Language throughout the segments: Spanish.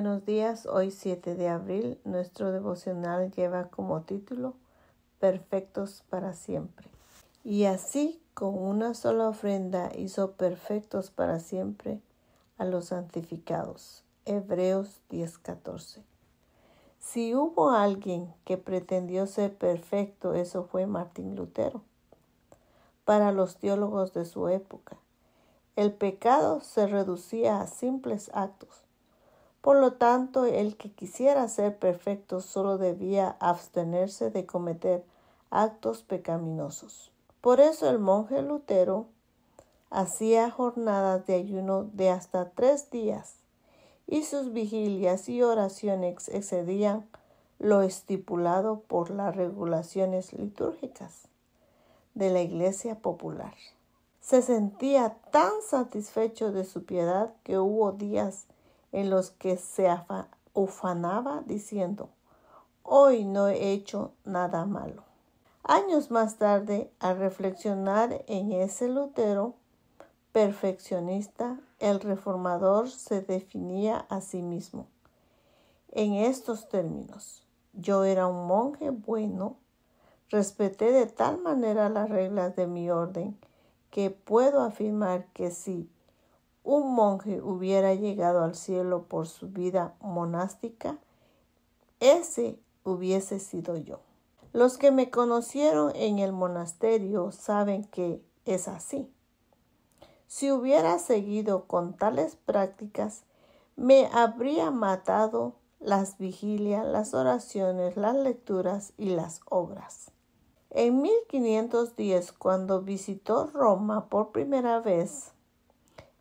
Buenos días, hoy 7 de abril, nuestro devocional lleva como título Perfectos para siempre. Y así, con una sola ofrenda, hizo perfectos para siempre a los santificados. Hebreos 10:14. Si hubo alguien que pretendió ser perfecto, eso fue Martín Lutero. Para los teólogos de su época, el pecado se reducía a simples actos por lo tanto, el que quisiera ser perfecto solo debía abstenerse de cometer actos pecaminosos. Por eso el monje Lutero hacía jornadas de ayuno de hasta tres días y sus vigilias y oraciones excedían lo estipulado por las regulaciones litúrgicas de la Iglesia Popular. Se sentía tan satisfecho de su piedad que hubo días en los que se ufanaba diciendo, hoy no he hecho nada malo. Años más tarde, al reflexionar en ese Lutero perfeccionista, el reformador se definía a sí mismo en estos términos. Yo era un monje bueno, respeté de tal manera las reglas de mi orden que puedo afirmar que si un monje hubiera llegado al cielo por su vida monástica, ese hubiese sido yo. Los que me conocieron en el monasterio saben que es así. Si hubiera seguido con tales prácticas, me habría matado las vigilias, las oraciones, las lecturas y las obras. En 1510, cuando visitó Roma por primera vez,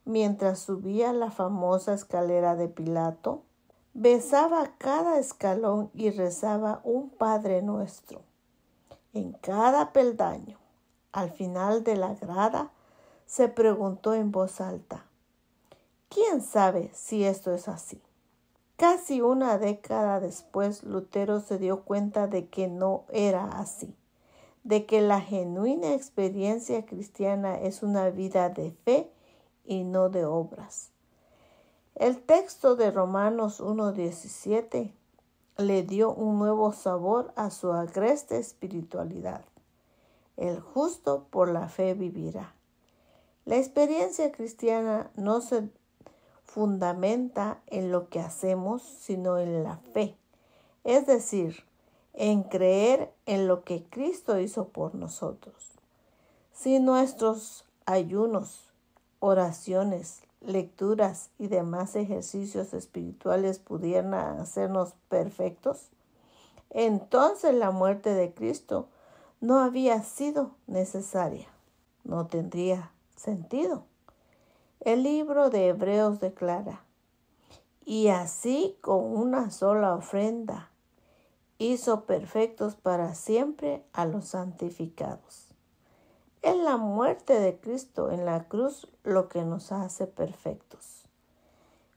mientras subía la famosa escalera de Pilato, besaba cada escalón y rezaba un Padre nuestro. En cada peldaño, al final de la grada, se preguntó en voz alta, ¿quién sabe si esto es así? Casi una década después, Lutero se dio cuenta de que no era así, de que la genuina experiencia cristiana es una vida de fe y no de obras. El texto de Romanos 1.17 le dio un nuevo sabor a su agreste espiritualidad. El justo por la fe vivirá. La experiencia cristiana no se fundamenta en lo que hacemos, sino en la fe, es decir, en creer en lo que Cristo hizo por nosotros. Si nuestros ayunos, oraciones, lecturas y demás ejercicios espirituales pudieran hacernos perfectos, entonces la muerte de Cristo no había sido necesaria, no tendría sentido. El libro de Hebreos declara, y así con una sola ofrenda hizo perfectos para siempre a los santificados. Es la muerte de Cristo en la cruz lo que nos hace perfectos.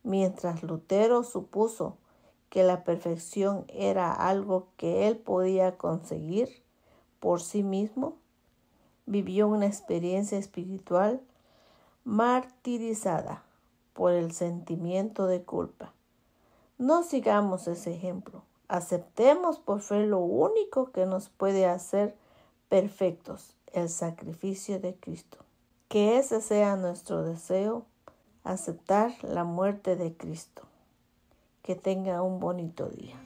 Mientras Lutero supuso que la perfección era algo que él podía conseguir por sí mismo, vivió una experiencia espiritual martirizada por el sentimiento de culpa. No sigamos ese ejemplo. Aceptemos por fe lo único que nos puede hacer perfectos, el sacrificio de Cristo. Que ese sea nuestro deseo, aceptar la muerte de Cristo. Que tenga un bonito día.